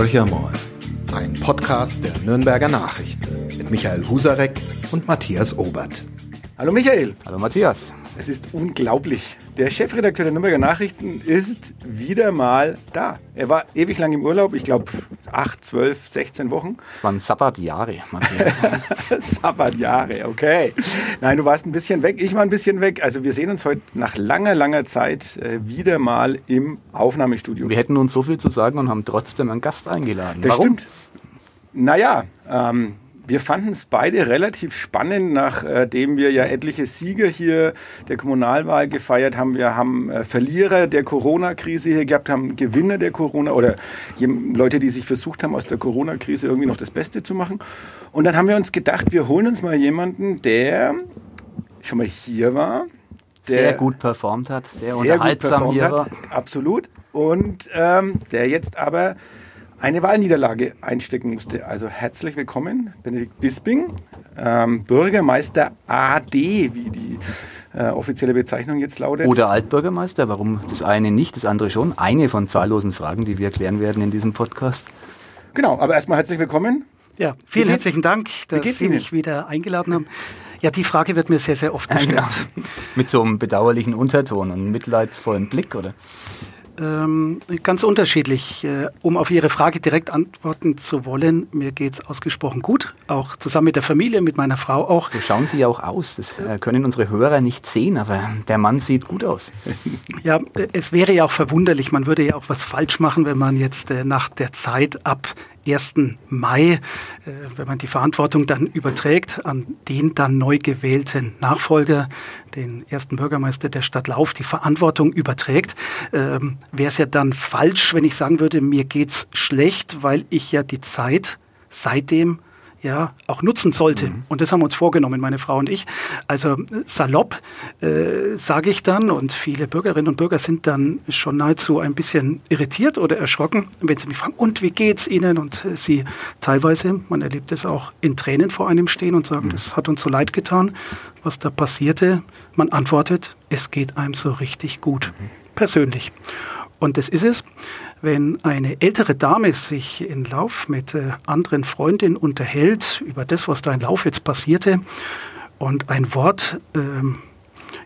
Horcher mal, ein Podcast der Nürnberger Nachrichten mit Michael Husarek und Matthias Obert. Hallo Michael. Hallo Matthias. Es ist unglaublich. Der Chefredakteur der Nürnberger Nachrichten ist wieder mal da. Er war ewig lang im Urlaub, ich glaube 8, 12, 16 Wochen. Das waren Sabbatjahre. Sabbatjahre, okay. Nein, du warst ein bisschen weg, ich war ein bisschen weg. Also wir sehen uns heute nach langer, langer Zeit äh, wieder mal im Aufnahmestudio. Wir hätten uns so viel zu sagen und haben trotzdem einen Gast eingeladen. Das Warum? stimmt. Naja, ähm, wir fanden es beide relativ spannend, nachdem wir ja etliche Sieger hier der Kommunalwahl gefeiert haben. Wir haben äh, Verlierer der Corona-Krise hier gehabt, haben Gewinner der Corona oder Leute, die sich versucht haben, aus der Corona-Krise irgendwie noch das Beste zu machen. Und dann haben wir uns gedacht, wir holen uns mal jemanden, der schon mal hier war. Der sehr gut performt hat, sehr, sehr unterhaltsam hier hat, war. Absolut. Und ähm, der jetzt aber eine Wahlniederlage einstecken musste. Also herzlich willkommen, Benedikt Bisping, ähm, Bürgermeister AD, wie die äh, offizielle Bezeichnung jetzt lautet. Oder Altbürgermeister, warum das eine nicht, das andere schon? Eine von zahllosen Fragen, die wir klären werden in diesem Podcast. Genau, aber erstmal herzlich willkommen. Ja, vielen herzlichen Dank, dass Sie Ihnen? mich wieder eingeladen haben. Ja, die Frage wird mir sehr, sehr oft gestellt. Ja, genau. Mit so einem bedauerlichen Unterton und mitleidsvollen Blick, oder? Ähm, ganz unterschiedlich. Äh, um auf Ihre Frage direkt antworten zu wollen, mir geht es ausgesprochen gut, auch zusammen mit der Familie, mit meiner Frau auch. So schauen Sie ja auch aus. Das äh, können unsere Hörer nicht sehen, aber der Mann sieht gut aus. Ja, äh, es wäre ja auch verwunderlich, man würde ja auch was falsch machen, wenn man jetzt äh, nach der Zeit ab 1. Mai, äh, wenn man die Verantwortung dann überträgt an den dann neu gewählten Nachfolger, den ersten Bürgermeister der Stadt Lauf, die Verantwortung überträgt, ähm, wäre es ja dann falsch, wenn ich sagen würde, mir geht's schlecht, weil ich ja die Zeit seitdem ja auch nutzen sollte. Mhm. Und das haben wir uns vorgenommen, meine Frau und ich. Also salopp äh, sage ich dann, und viele Bürgerinnen und Bürger sind dann schon nahezu ein bisschen irritiert oder erschrocken, wenn sie mich fragen, und wie geht's Ihnen? Und äh, sie teilweise, man erlebt es auch, in Tränen vor einem stehen und sagen, mhm. das hat uns so leid getan, was da passierte. Man antwortet, es geht einem so richtig gut, mhm. persönlich. Und das ist es wenn eine ältere Dame sich in Lauf mit äh, anderen Freundinnen unterhält über das, was da in Lauf jetzt passierte und ein Wort ähm,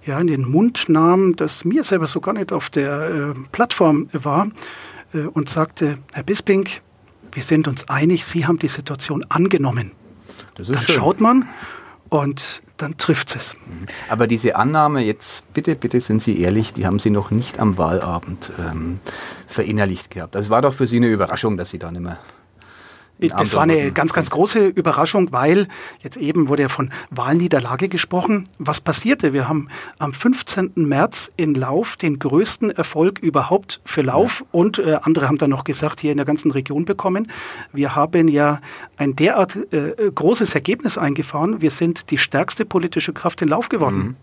ja, in den Mund nahm, das mir selber so gar nicht auf der äh, Plattform war äh, und sagte, Herr Bisping, wir sind uns einig, Sie haben die Situation angenommen. Dann schön. schaut man und dann trifft es. Aber diese Annahme jetzt, bitte, bitte sind Sie ehrlich, die haben Sie noch nicht am Wahlabend ähm, verinnerlicht gehabt. Das war doch für Sie eine Überraschung, dass Sie da nicht mehr das war eine ganz, ganz große Überraschung, weil jetzt eben wurde ja von Wahlniederlage gesprochen. Was passierte? Wir haben am 15. März in Lauf den größten Erfolg überhaupt für Lauf ja. und äh, andere haben dann noch gesagt, hier in der ganzen Region bekommen. Wir haben ja ein derart äh, großes Ergebnis eingefahren. Wir sind die stärkste politische Kraft in Lauf geworden. Mhm.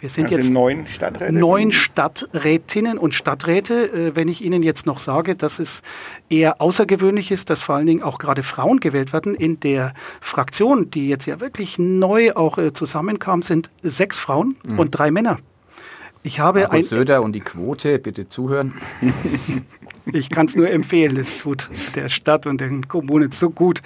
Wir sind also jetzt neun Stadträte. Neun Stadträtinnen und Stadträte. Äh, wenn ich Ihnen jetzt noch sage, dass es eher außergewöhnlich ist, dass vor allen Dingen auch gerade Frauen gewählt werden in der Fraktion, die jetzt ja wirklich neu auch äh, zusammenkam, sind sechs Frauen mhm. und drei Männer. Ich habe Markus ein Söder und die Quote, bitte zuhören. ich kann es nur empfehlen. Es tut der Stadt und den Kommunen so gut,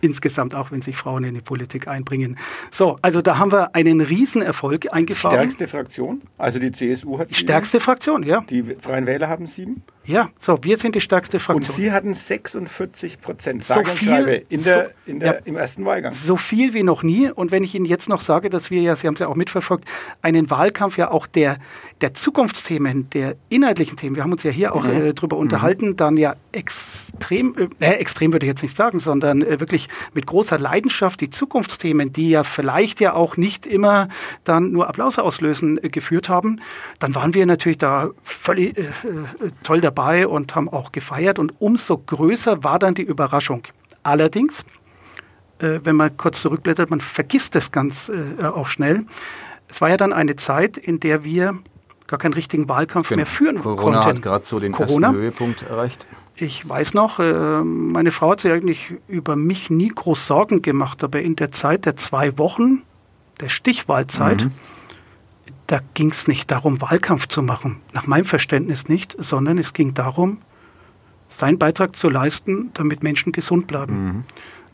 insgesamt auch, wenn sich Frauen in die Politik einbringen. So, also da haben wir einen Riesenerfolg eingefahren. Stärkste Fraktion? Also die CSU hat sieben. Stärkste Fraktion, ja. Die Freien Wähler haben sieben. Ja, so, wir sind die stärkste Fraktion. Und Sie hatten 46 Prozent, so viel, in der, so, in der, ja, im ersten Wahlgang. So viel wie noch nie. Und wenn ich Ihnen jetzt noch sage, dass wir ja, Sie haben es ja auch mitverfolgt, einen Wahlkampf ja auch der, der Zukunftsthemen, der inhaltlichen Themen, wir haben uns ja hier auch mhm. äh, drüber mhm. Unterhalten, dann ja extrem, äh, extrem würde ich jetzt nicht sagen, sondern äh, wirklich mit großer Leidenschaft die Zukunftsthemen, die ja vielleicht ja auch nicht immer dann nur Applaus auslösen, äh, geführt haben, dann waren wir natürlich da völlig äh, äh, toll dabei und haben auch gefeiert. Und umso größer war dann die Überraschung. Allerdings, äh, wenn man kurz zurückblättert, man vergisst das ganz äh, auch schnell. Es war ja dann eine Zeit, in der wir gar keinen richtigen Wahlkampf genau. mehr führen Corona konnten. Corona hat gerade so den Corona. ersten Höhepunkt erreicht. Ich weiß noch, äh, meine Frau hat sich eigentlich über mich nie groß Sorgen gemacht, aber in der Zeit der zwei Wochen, der Stichwahlzeit, mhm da ging es nicht darum, Wahlkampf zu machen, nach meinem Verständnis nicht, sondern es ging darum, seinen Beitrag zu leisten, damit Menschen gesund bleiben. Mhm.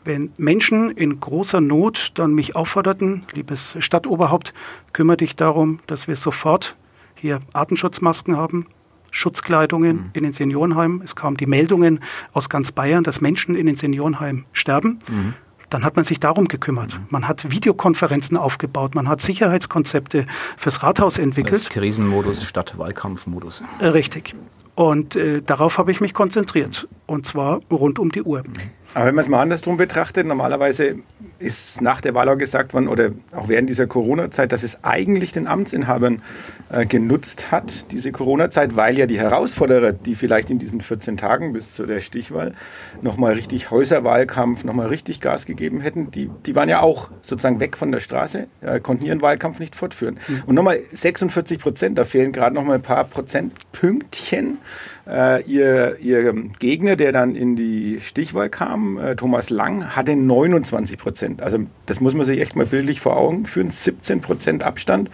Wenn Menschen in großer Not dann mich aufforderten, liebes Stadtoberhaupt, kümmere dich darum, dass wir sofort hier Artenschutzmasken haben, Schutzkleidungen mhm. in den Seniorenheimen. Es kamen die Meldungen aus ganz Bayern, dass Menschen in den Seniorenheimen sterben. Mhm. Dann hat man sich darum gekümmert. Mhm. Man hat Videokonferenzen aufgebaut, man hat Sicherheitskonzepte fürs Rathaus entwickelt. Das heißt Krisenmodus statt Wahlkampfmodus. Äh, richtig. Und äh, darauf habe ich mich konzentriert. Und zwar rund um die Uhr. Mhm. Aber wenn man es mal andersrum betrachtet, normalerweise ist nach der Wahl auch gesagt worden oder auch während dieser Corona-Zeit, dass es eigentlich den Amtsinhabern äh, genutzt hat, diese Corona-Zeit, weil ja die Herausforderer, die vielleicht in diesen 14 Tagen bis zu der Stichwahl nochmal richtig Häuserwahlkampf, nochmal richtig Gas gegeben hätten, die, die waren ja auch sozusagen weg von der Straße, äh, konnten ihren Wahlkampf nicht fortführen. Mhm. Und nochmal 46 Prozent, da fehlen gerade nochmal ein paar Prozentpünktchen. Äh, ihr, ihr Gegner, der dann in die Stichwahl kam, äh, Thomas Lang, hatte 29 Prozent. Also das muss man sich echt mal bildlich vor Augen führen. 17 Prozent Abstand.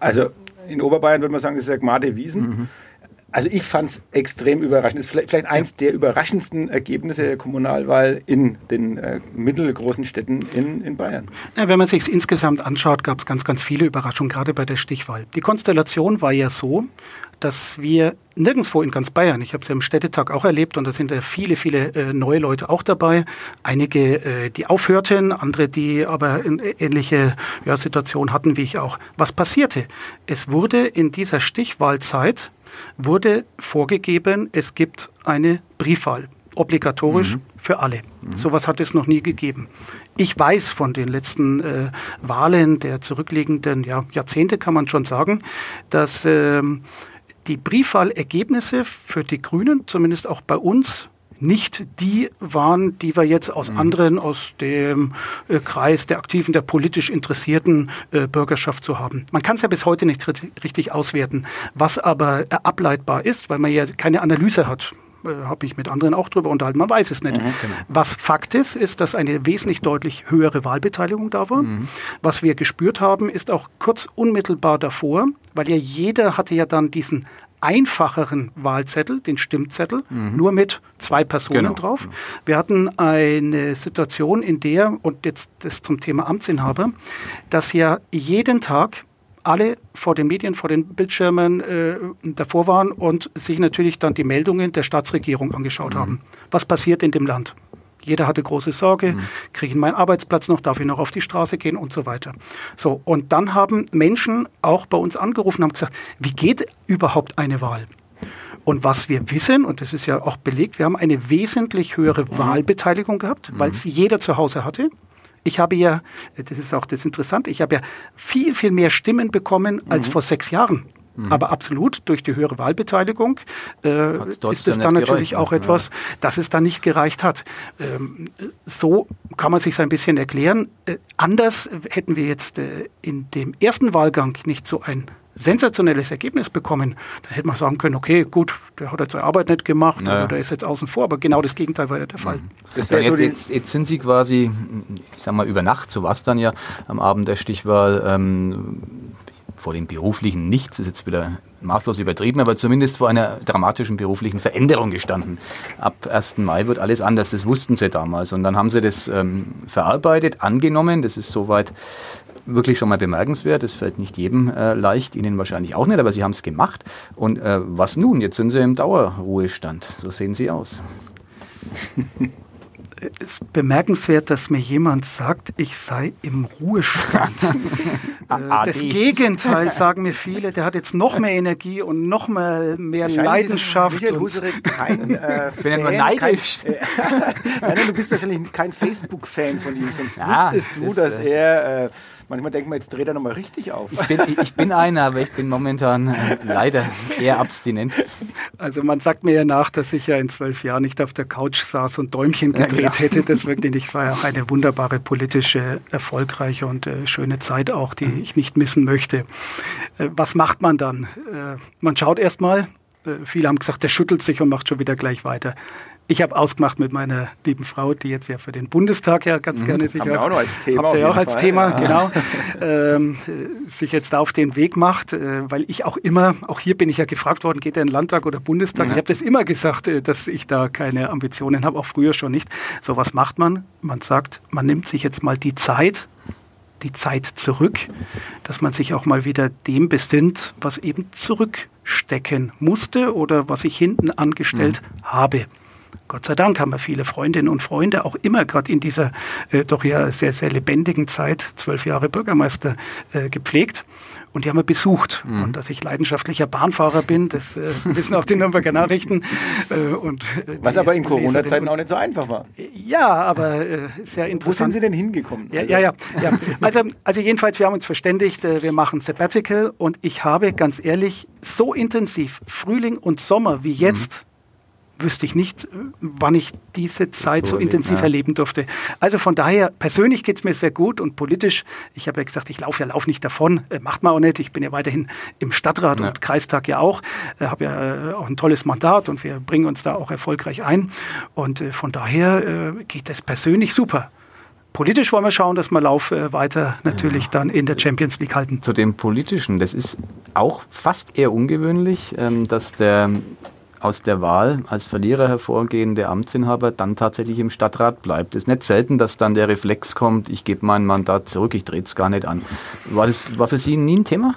Also in Oberbayern würde man sagen, das ist ja Gmade Wiesen. Mhm. Also ich fand es extrem überraschend. Das ist vielleicht, vielleicht eins der überraschendsten Ergebnisse der Kommunalwahl in den äh, mittelgroßen Städten in, in Bayern. Ja, wenn man sich es insgesamt anschaut, gab es ganz, ganz viele Überraschungen, gerade bei der Stichwahl. Die Konstellation war ja so, dass wir nirgendwo in ganz Bayern, ich habe es ja im Städtetag auch erlebt und da sind ja viele, viele äh, neue Leute auch dabei. Einige, äh, die aufhörten, andere, die aber eine ähnliche ja, Situation hatten wie ich auch. Was passierte? Es wurde in dieser Stichwahlzeit wurde vorgegeben, es gibt eine Briefwahl, obligatorisch mhm. für alle. Mhm. Sowas hat es noch nie gegeben. Ich weiß von den letzten äh, Wahlen der zurückliegenden ja, Jahrzehnte, kann man schon sagen, dass ähm, die Briefwahlergebnisse für die Grünen, zumindest auch bei uns, nicht die waren, die wir jetzt aus mhm. anderen, aus dem äh, Kreis der aktiven, der politisch interessierten äh, Bürgerschaft zu haben. Man kann es ja bis heute nicht richtig auswerten. Was aber äh, ableitbar ist, weil man ja keine Analyse hat, habe ich mit anderen auch darüber unterhalten, man weiß es nicht. Mhm, genau. Was Fakt ist, ist, dass eine wesentlich deutlich höhere Wahlbeteiligung da war. Mhm. Was wir gespürt haben, ist auch kurz unmittelbar davor, weil ja jeder hatte ja dann diesen einfacheren Wahlzettel, den Stimmzettel, mhm. nur mit zwei Personen genau. drauf. Wir hatten eine Situation, in der, und jetzt das zum Thema Amtsinhaber, dass ja jeden Tag alle vor den Medien, vor den Bildschirmen äh, davor waren und sich natürlich dann die Meldungen der Staatsregierung angeschaut mhm. haben. Was passiert in dem Land? Jeder hatte große Sorge, mhm. kriege ich meinen Arbeitsplatz noch, darf ich noch auf die Straße gehen und so weiter. So, und dann haben Menschen auch bei uns angerufen und haben gesagt, wie geht überhaupt eine Wahl? Und was wir wissen, und das ist ja auch belegt, wir haben eine wesentlich höhere mhm. Wahlbeteiligung gehabt, weil es jeder zu Hause hatte. Ich habe ja, das ist auch das Interessante, ich habe ja viel, viel mehr Stimmen bekommen als mhm. vor sechs Jahren. Mhm. Aber absolut, durch die höhere Wahlbeteiligung äh, ist es dann natürlich gereicht, auch etwas, ja. dass es dann nicht gereicht hat. Ähm, so kann man sich ein bisschen erklären. Äh, anders hätten wir jetzt äh, in dem ersten Wahlgang nicht so ein sensationelles Ergebnis bekommen, dann hätte man sagen können, okay, gut, der hat jetzt seine Arbeit nicht gemacht naja. oder der ist jetzt außen vor, aber genau das Gegenteil war ja der Fall. Mhm. Das jetzt, so jetzt, jetzt, sind Sie quasi, ich sag mal, über Nacht, so war es dann ja am Abend der Stichwahl, ähm, vor dem beruflichen Nichts, ist jetzt wieder maßlos übertrieben, aber zumindest vor einer dramatischen beruflichen Veränderung gestanden. Ab 1. Mai wird alles anders, das wussten sie damals. Und dann haben sie das ähm, verarbeitet, angenommen, das ist soweit wirklich schon mal bemerkenswert. Das fällt nicht jedem äh, leicht, Ihnen wahrscheinlich auch nicht, aber Sie haben es gemacht. Und äh, was nun? Jetzt sind Sie im Dauerruhestand. So sehen Sie aus. Es ist bemerkenswert, dass mir jemand sagt, ich sei im Ruhestand. Äh, das Gegenteil sagen mir viele, der hat jetzt noch mehr Energie und noch mehr, mehr Leidenschaft. Michael Husarek kein äh, Fan, neidisch. Kein, äh, nein, du bist wahrscheinlich kein Facebook-Fan von ihm, sonst ja, wüsstest du, das, dass äh, er äh, Manchmal denkt man, jetzt dreht er nochmal richtig auf. Ich bin, ich bin einer, aber ich bin momentan äh, leider eher abstinent. Also man sagt mir ja nach, dass ich ja in zwölf Jahren nicht auf der Couch saß und Däumchen gedreht genau. hätte. Das wirklich nicht. war ja auch eine wunderbare politische, erfolgreiche und äh, schöne Zeit auch, die ich nicht missen möchte. Äh, was macht man dann? Äh, man schaut erstmal, viele haben gesagt, der schüttelt sich und macht schon wieder gleich weiter. Ich habe ausgemacht mit meiner lieben Frau, die jetzt ja für den Bundestag ja ganz mhm. gerne sich auch, auch noch als Thema, habt ihr auch als Fall. Thema, ja. genau, ähm, sich jetzt auf den Weg macht, äh, weil ich auch immer, auch hier bin ich ja gefragt worden, geht er in den Landtag oder Bundestag? Mhm. Ich habe das immer gesagt, äh, dass ich da keine Ambitionen habe, auch früher schon nicht. So was macht man? Man sagt, man nimmt sich jetzt mal die Zeit, die Zeit zurück, dass man sich auch mal wieder dem besinnt, was eben zurückstecken musste oder was ich hinten angestellt mhm. habe. Gott sei Dank haben wir viele Freundinnen und Freunde, auch immer gerade in dieser äh, doch ja sehr, sehr lebendigen Zeit, zwölf Jahre Bürgermeister, äh, gepflegt. Und die haben wir besucht. Mhm. Und dass ich leidenschaftlicher Bahnfahrer bin, das äh, wissen auch die Nürnberger Nachrichten. Äh, und, äh, Was aber in Corona-Zeiten auch nicht so einfach war. Ja, aber äh, sehr interessant. Wo sind Sie denn hingekommen? Ja, also. ja, ja, ja. Also, also jedenfalls, wir haben uns verständigt, äh, wir machen Sabbatical und ich habe ganz ehrlich so intensiv Frühling und Sommer wie jetzt. Wüsste ich nicht, wann ich diese Zeit so, so intensiv ja. erleben durfte. Also von daher, persönlich geht es mir sehr gut und politisch, ich habe ja gesagt, ich laufe ja lauf nicht davon, äh, macht man auch nicht. Ich bin ja weiterhin im Stadtrat ja. und Kreistag ja auch, äh, habe ja äh, auch ein tolles Mandat und wir bringen uns da auch erfolgreich ein. Und äh, von daher äh, geht es persönlich super. Politisch wollen wir schauen, dass wir Lauf weiter natürlich ja. dann in der Champions League halten. Zu dem Politischen, das ist auch fast eher ungewöhnlich, ähm, dass der aus der Wahl als Verlierer hervorgehende Amtsinhaber dann tatsächlich im Stadtrat bleibt. Es ist nicht selten, dass dann der Reflex kommt, ich gebe mein Mandat zurück, ich drehe es gar nicht an. War das war für Sie nie ein Thema?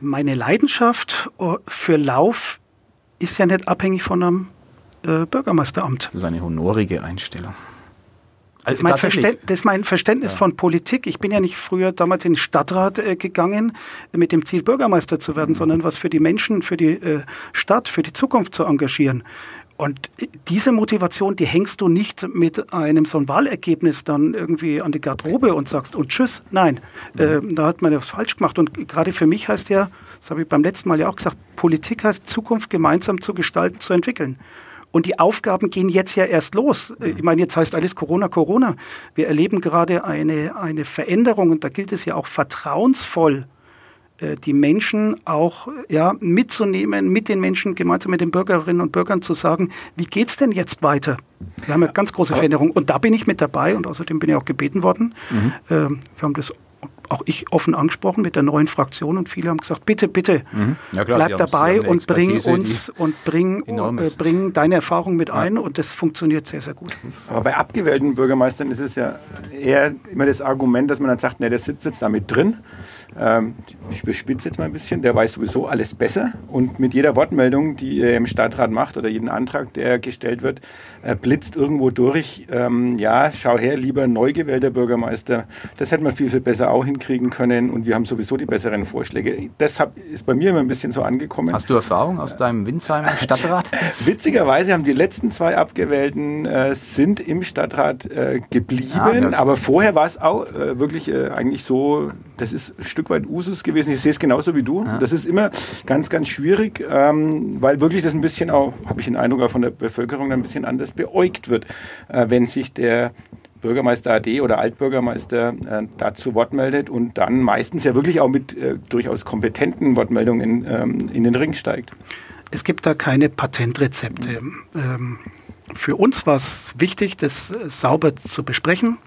Meine Leidenschaft für Lauf ist ja nicht abhängig von einem äh, Bürgermeisteramt. Das ist eine honorige Einstellung. Also mein das ist mein Verständnis ja. von Politik. Ich bin ja nicht früher damals in den Stadtrat äh, gegangen mit dem Ziel, Bürgermeister zu werden, mhm. sondern was für die Menschen, für die äh, Stadt, für die Zukunft zu engagieren. Und diese Motivation, die hängst du nicht mit einem so ein Wahlergebnis dann irgendwie an die Garderobe und sagst und tschüss. Nein, mhm. äh, da hat man das falsch gemacht. Und gerade für mich heißt ja, das habe ich beim letzten Mal ja auch gesagt, Politik heißt Zukunft gemeinsam zu gestalten, zu entwickeln. Und die Aufgaben gehen jetzt ja erst los. Äh, ich meine, jetzt heißt alles Corona, Corona. Wir erleben gerade eine, eine Veränderung und da gilt es ja auch vertrauensvoll, äh, die Menschen auch ja, mitzunehmen, mit den Menschen, gemeinsam mit den Bürgerinnen und Bürgern zu sagen, wie geht's denn jetzt weiter? Wir haben eine ganz große Veränderung und da bin ich mit dabei und außerdem bin ich auch gebeten worden. Mhm. Ähm, wir haben das auch ich offen angesprochen mit der neuen Fraktion und viele haben gesagt, bitte, bitte, mhm. ja, klar, bleib dabei und bring uns und bring, äh, bring deine Erfahrung mit ein ja. und das funktioniert sehr, sehr gut. Aber bei abgewählten Bürgermeistern ist es ja eher immer das Argument, dass man dann sagt, ne, der sitzt jetzt da mit drin ähm, ich überspitze jetzt mal ein bisschen, der weiß sowieso alles besser und mit jeder Wortmeldung, die er im Stadtrat macht oder jeden Antrag, der gestellt wird, äh, blitzt irgendwo durch, ähm, ja, schau her, lieber neu gewählter Bürgermeister, das hätte man viel, viel besser auch hinkriegen können und wir haben sowieso die besseren Vorschläge. Das ist bei mir immer ein bisschen so angekommen. Hast du Erfahrung aus deinem Winsheimer Stadtrat? Witzigerweise haben die letzten zwei Abgewählten äh, sind im Stadtrat äh, geblieben, ja, aber vorher war es auch äh, wirklich äh, eigentlich so, das ist Stück weit Usus gewesen. Ich sehe es genauso wie du. Ja. Das ist immer ganz, ganz schwierig, ähm, weil wirklich das ein bisschen auch, habe ich den Eindruck, auch von der Bevölkerung ein bisschen anders beäugt wird, äh, wenn sich der Bürgermeister AD oder Altbürgermeister äh, dazu Wort meldet und dann meistens ja wirklich auch mit äh, durchaus kompetenten Wortmeldungen ähm, in den Ring steigt. Es gibt da keine Patentrezepte. Ähm, für uns war es wichtig, das sauber zu besprechen.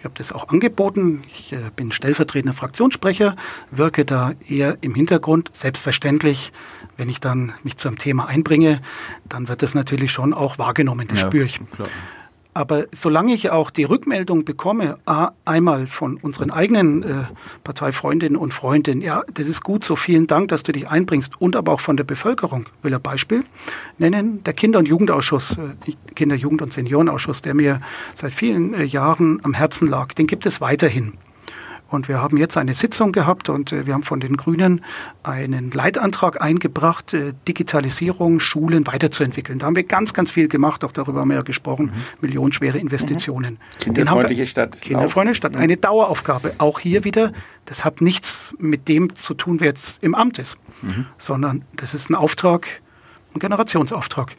Ich habe das auch angeboten. Ich äh, bin stellvertretender Fraktionssprecher, wirke da eher im Hintergrund. Selbstverständlich, wenn ich dann mich zu einem Thema einbringe, dann wird das natürlich schon auch wahrgenommen, das ja, spüre ich. Klar. Aber solange ich auch die Rückmeldung bekomme, einmal von unseren eigenen äh, Parteifreundinnen und Freunden, ja, das ist gut so, vielen Dank, dass du dich einbringst, und aber auch von der Bevölkerung, will ein Beispiel nennen, der Kinder- und Jugendausschuss, äh, Kinder-, Jugend- und Seniorenausschuss, der mir seit vielen äh, Jahren am Herzen lag, den gibt es weiterhin. Und wir haben jetzt eine Sitzung gehabt und äh, wir haben von den Grünen einen Leitantrag eingebracht, äh, Digitalisierung, Schulen weiterzuentwickeln. Da haben wir ganz, ganz viel gemacht, auch darüber haben wir ja gesprochen, mhm. millionenschwere Investitionen. Mhm. Kinderfreundliche Stadt. Kinderfreundliche Stadt, eine Daueraufgabe. Auch hier wieder, das hat nichts mit dem zu tun, wer jetzt im Amt ist, mhm. sondern das ist ein Auftrag, ein Generationsauftrag.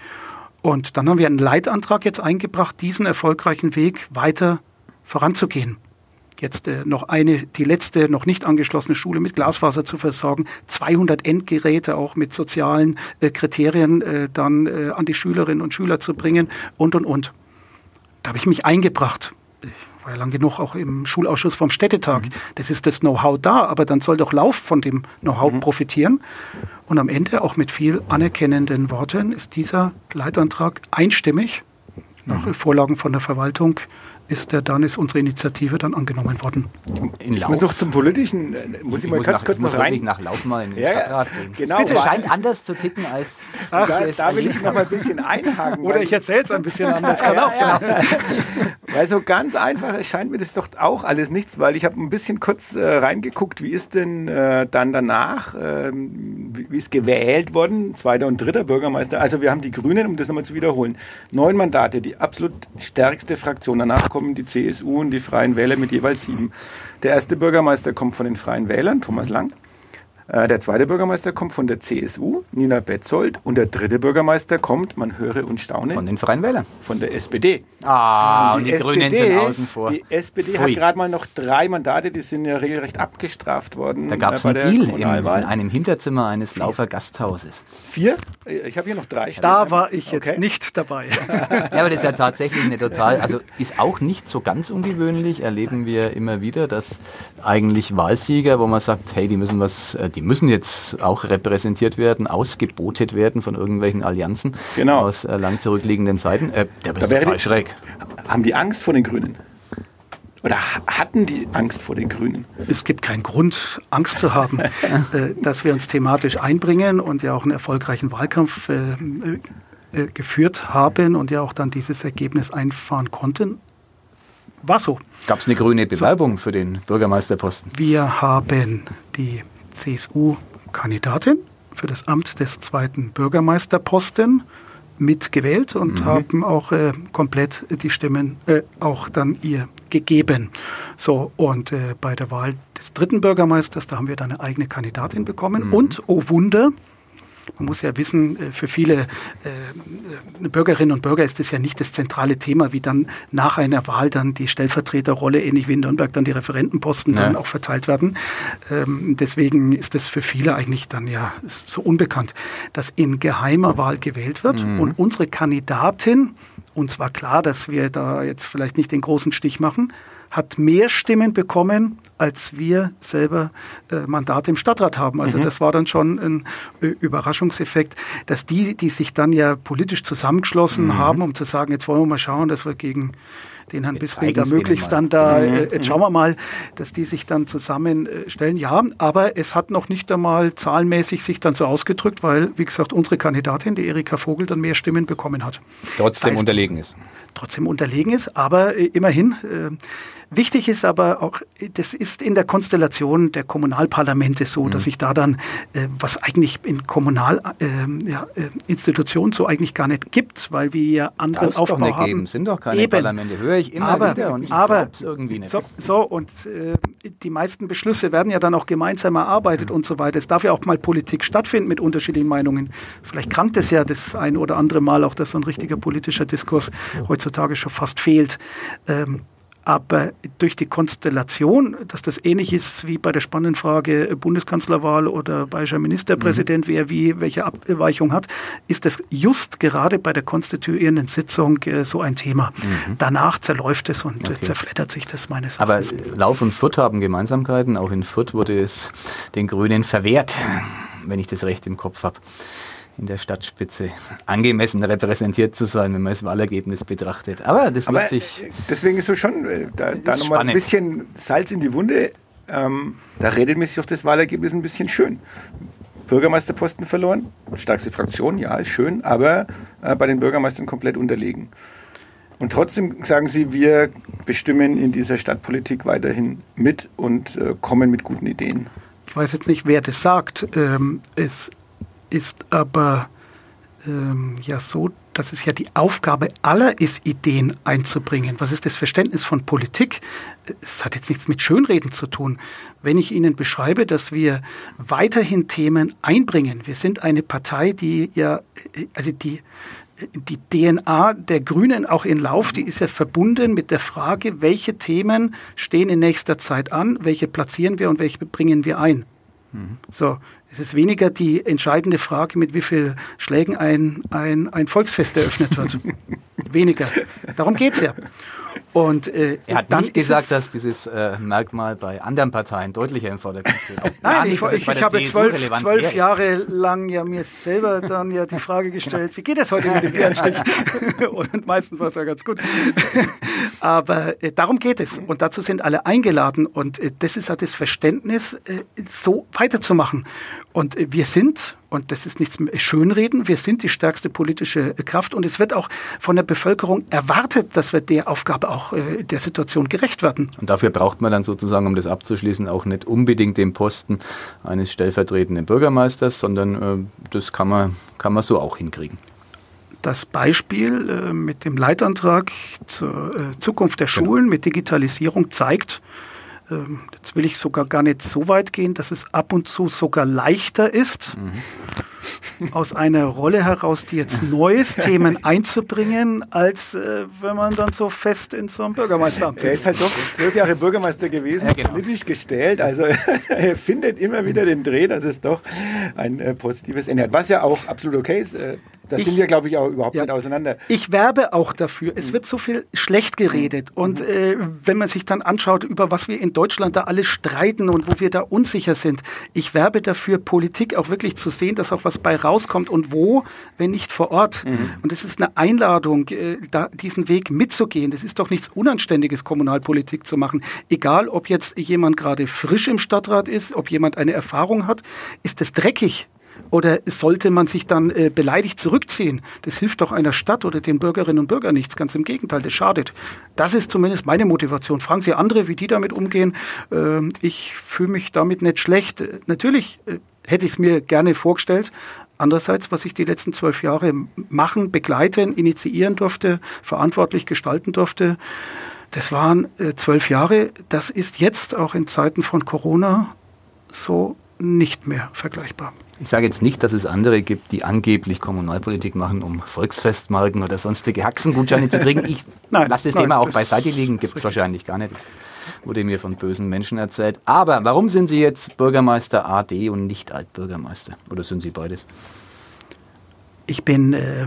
Und dann haben wir einen Leitantrag jetzt eingebracht, diesen erfolgreichen Weg weiter voranzugehen. Jetzt äh, noch eine, die letzte noch nicht angeschlossene Schule mit Glasfaser zu versorgen, 200 Endgeräte auch mit sozialen äh, Kriterien äh, dann äh, an die Schülerinnen und Schüler zu bringen und und und. Da habe ich mich eingebracht. Ich war ja lang genug auch im Schulausschuss vom Städtetag. Mhm. Das ist das Know-how da, aber dann soll doch Lauf von dem Know-how mhm. profitieren. Und am Ende, auch mit viel anerkennenden Worten, ist dieser Leitantrag einstimmig nach mhm. Vorlagen von der Verwaltung ist der, dann ist unsere Initiative dann angenommen worden. In ich muss noch zum politischen, äh, muss ich, ich mal muss ganz nach, kurz noch rein. Ich nach Lauf mal in den ja, Stadtrat gehen. Genau, Bitte. scheint anders zu ticken als. Ach, da, da will ich noch mal ein bisschen einhaken. Oder ich erzähle es ein bisschen anders. Kann ja, auch sein. Weil so ganz einfach scheint mir das doch auch alles nichts, weil ich habe ein bisschen kurz äh, reingeguckt, wie ist denn äh, dann danach, äh, wie, ist gewählt worden, zweiter und dritter Bürgermeister. Also wir haben die Grünen, um das nochmal zu wiederholen, neun Mandate, die absolut stärkste Fraktion. Danach kommen die CSU und die Freien Wähler mit jeweils sieben. Der erste Bürgermeister kommt von den Freien Wählern, Thomas Lang. Äh, der zweite Bürgermeister kommt von der CSU, Nina Betzold. Und der dritte Bürgermeister kommt, man höre und staune. Von den Freien Wählern. Von der SPD. Ah, und die, und die SPD, Grünen sind außen vor. Die SPD Pfui. hat gerade mal noch drei Mandate, die sind ja regelrecht abgestraft worden. Da gab es äh, einen Deal in, in, einem Hinterzimmer eines Laufer Gasthauses. Vier? Ich habe hier noch drei. Da war ich jetzt okay. nicht dabei. ja, aber das ist ja tatsächlich eine total, also ist auch nicht so ganz ungewöhnlich, erleben wir immer wieder, dass eigentlich Wahlsieger, wo man sagt, hey, die müssen was, äh, die die müssen jetzt auch repräsentiert werden, ausgebotet werden von irgendwelchen Allianzen genau. aus äh, lang zurückliegenden Zeiten. Äh, der ist total schräg. Haben die Angst vor den Grünen? Oder hatten die Angst vor den Grünen? Es gibt keinen Grund, Angst zu haben, äh, dass wir uns thematisch einbringen und ja auch einen erfolgreichen Wahlkampf äh, äh, geführt haben und ja auch dann dieses Ergebnis einfahren konnten. War so. Gab es eine grüne Bewerbung so. für den Bürgermeisterposten? Wir haben die CSU-Kandidatin für das Amt des zweiten Bürgermeisterposten mitgewählt und mhm. haben auch äh, komplett die Stimmen äh, auch dann ihr gegeben. So, und äh, bei der Wahl des dritten Bürgermeisters, da haben wir dann eine eigene Kandidatin bekommen. Mhm. Und, oh Wunder, man muss ja wissen, äh, für viele äh, Bürgerinnen und Bürger ist das ja nicht das zentrale Thema, wie dann nach einer Wahl dann die Stellvertreterrolle, ähnlich wie in Nürnberg, dann die Referentenposten ja. dann auch verteilt werden. Ähm, deswegen ist das für viele eigentlich dann ja so unbekannt, dass in geheimer Wahl gewählt wird mhm. und unsere Kandidatin, uns war klar, dass wir da jetzt vielleicht nicht den großen Stich machen, hat mehr Stimmen bekommen, als wir selber äh, Mandate im Stadtrat haben. Also mhm. das war dann schon ein äh, Überraschungseffekt, dass die, die sich dann ja politisch zusammengeschlossen mhm. haben, um zu sagen, jetzt wollen wir mal schauen, dass wir gegen den Herrn da möglichst dann da, mhm. äh, jetzt schauen wir mal, dass die sich dann zusammenstellen. Ja, aber es hat noch nicht einmal zahlenmäßig sich dann so ausgedrückt, weil, wie gesagt, unsere Kandidatin, die Erika Vogel, dann mehr Stimmen bekommen hat. Trotzdem das heißt, unterlegen ist. Trotzdem unterlegen ist, aber äh, immerhin. Äh, Wichtig ist aber auch, das ist in der Konstellation der Kommunalparlamente so, mhm. dass sich da dann, äh, was eigentlich in Kommunalinstitutionen äh, ja, äh, so eigentlich gar nicht gibt, weil wir ja andere Darf's Aufbau doch nicht haben. Geben. Sind doch keine Eben. Parlamente, höre ich immer aber, wieder und ich aber, irgendwie nicht. So, so und äh, die meisten Beschlüsse werden ja dann auch gemeinsam erarbeitet und so weiter. Es darf ja auch mal Politik stattfinden mit unterschiedlichen Meinungen. Vielleicht krankt es ja das ein oder andere Mal auch, dass so ein richtiger politischer Diskurs heutzutage schon fast fehlt. Ähm, aber durch die Konstellation, dass das ähnlich ist wie bei der spannenden Frage Bundeskanzlerwahl oder bayerischer Ministerpräsident, mhm. wer wie welche Abweichung hat, ist das just gerade bei der konstituierenden Sitzung äh, so ein Thema. Mhm. Danach zerläuft es und okay. zerfleddert sich das meines Erachtens. Aber Lauf und Fürth haben Gemeinsamkeiten. Auch in Fürth wurde es den Grünen verwehrt, wenn ich das recht im Kopf habe in der Stadtspitze angemessen repräsentiert zu sein, wenn man das Wahlergebnis betrachtet. Aber das Aber wird sich. Deswegen ist so schon, äh, da, da nochmal ein bisschen Salz in die Wunde. Ähm, da redet man sich doch das Wahlergebnis ein bisschen schön. Bürgermeisterposten verloren, stärkste Fraktion, ja, ist schön, aber äh, bei den Bürgermeistern komplett unterlegen. Und trotzdem sagen Sie, wir bestimmen in dieser Stadtpolitik weiterhin mit und äh, kommen mit guten Ideen. Ich weiß jetzt nicht, wer das sagt. Ähm, es ist aber ähm, ja so, dass es ja die Aufgabe aller ist, Ideen einzubringen. Was ist das Verständnis von Politik? Es hat jetzt nichts mit Schönreden zu tun. Wenn ich Ihnen beschreibe, dass wir weiterhin Themen einbringen, wir sind eine Partei, die ja, also die, die DNA der Grünen auch in Lauf, die ist ja verbunden mit der Frage, welche Themen stehen in nächster Zeit an, welche platzieren wir und welche bringen wir ein. Mhm. So, es ist weniger die entscheidende Frage, mit wie vielen Schlägen ein, ein, ein Volksfest eröffnet wird. weniger. Darum geht es ja. Und, äh, er hat nicht gesagt, dass dieses äh, Merkmal bei anderen Parteien deutlicher im Vordergrund steht. Nein, ich, ich, ich habe zwölf, zwölf Jahre lang ja mir selber dann ja die Frage gestellt, wie geht es heute mit dem Bärenstich? und meistens war es ja ganz gut. Aber äh, darum geht es. Und dazu sind alle eingeladen. Und äh, das ist ja das Verständnis, äh, so weiterzumachen. Und äh, wir sind, und das ist nichts Schönreden, wir sind die stärkste politische Kraft. Und es wird auch von der Bevölkerung erwartet, dass wir der Aufgabe auch äh, der Situation gerecht werden. Und dafür braucht man dann sozusagen, um das abzuschließen, auch nicht unbedingt den Posten eines stellvertretenden Bürgermeisters, sondern äh, das kann man, kann man so auch hinkriegen das Beispiel äh, mit dem Leitantrag zur äh, Zukunft der genau. Schulen mit Digitalisierung zeigt, ähm, jetzt will ich sogar gar nicht so weit gehen, dass es ab und zu sogar leichter ist, mhm. Aus einer Rolle heraus, die jetzt neues Themen einzubringen, als äh, wenn man dann so fest in so einem Bürgermeisteramt sitzt. Er ist halt doch zwölf Jahre Bürgermeister gewesen, ja, genau. politisch gestellt. Also er findet immer wieder den Dreh, dass es doch ein äh, positives Ende hat. Was ja auch absolut okay ist. Äh, das ich, sind wir, glaube ich, auch überhaupt ja, nicht auseinander. Ich werbe auch dafür. Es wird so viel schlecht geredet. Mhm. Und äh, wenn man sich dann anschaut, über was wir in Deutschland da alle streiten und wo wir da unsicher sind, ich werbe dafür, Politik auch wirklich zu sehen, dass auch was bei rauskommt und wo, wenn nicht vor Ort. Mhm. Und es ist eine Einladung, äh, da diesen Weg mitzugehen. Das ist doch nichts Unanständiges, Kommunalpolitik zu machen. Egal, ob jetzt jemand gerade frisch im Stadtrat ist, ob jemand eine Erfahrung hat, ist es dreckig, oder sollte man sich dann äh, beleidigt zurückziehen? Das hilft doch einer Stadt oder den Bürgerinnen und Bürgern nichts. Ganz im Gegenteil, das schadet. Das ist zumindest meine Motivation. Fragen Sie andere, wie die damit umgehen. Äh, ich fühle mich damit nicht schlecht. Natürlich äh, hätte ich es mir gerne vorgestellt. Andererseits, was ich die letzten zwölf Jahre machen, begleiten, initiieren durfte, verantwortlich gestalten durfte, das waren äh, zwölf Jahre. Das ist jetzt auch in Zeiten von Corona so nicht mehr vergleichbar. Ich sage jetzt nicht, dass es andere gibt, die angeblich Kommunalpolitik machen, um Volksfestmarken oder sonstige Haxengutscheine zu kriegen. Ich lasse das nein, Thema auch beiseite liegen, gibt es wahrscheinlich gar nicht. Das wurde mir von bösen Menschen erzählt. Aber warum sind Sie jetzt Bürgermeister AD und nicht Altbürgermeister? Oder sind Sie beides? Ich bin äh,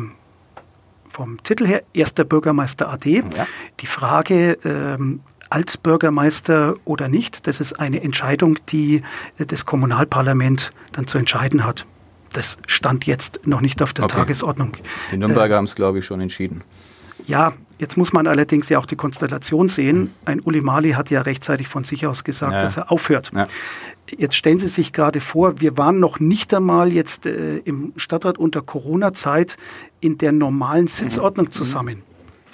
vom Titel her erster Bürgermeister AD. Ja. Die Frage, ähm, als Bürgermeister oder nicht. Das ist eine Entscheidung, die das Kommunalparlament dann zu entscheiden hat. Das stand jetzt noch nicht auf der okay. Tagesordnung. Die Nürnberger äh, haben es, glaube ich, schon entschieden. Ja, jetzt muss man allerdings ja auch die Konstellation sehen. Ein Uli Mali hat ja rechtzeitig von sich aus gesagt, ja. dass er aufhört. Ja. Jetzt stellen Sie sich gerade vor, wir waren noch nicht einmal jetzt äh, im Stadtrat unter Corona-Zeit in der normalen Sitzordnung mhm.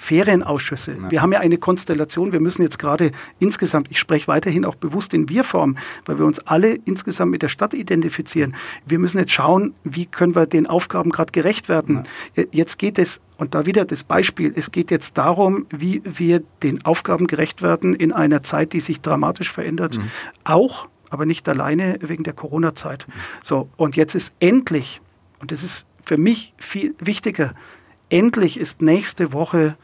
Ferienausschüsse. Ja. Wir haben ja eine Konstellation, wir müssen jetzt gerade insgesamt, ich spreche weiterhin auch bewusst in Wir-Form, weil wir uns alle insgesamt mit der Stadt identifizieren. Wir müssen jetzt schauen, wie können wir den Aufgaben gerade gerecht werden. Ja. Jetzt geht es, und da wieder das Beispiel, es geht jetzt darum, wie wir den Aufgaben gerecht werden in einer Zeit, die sich dramatisch verändert. Mhm. Auch, aber nicht alleine wegen der Corona-Zeit. Mhm. So, und jetzt ist endlich, und das ist für mich viel wichtiger, endlich ist nächste Woche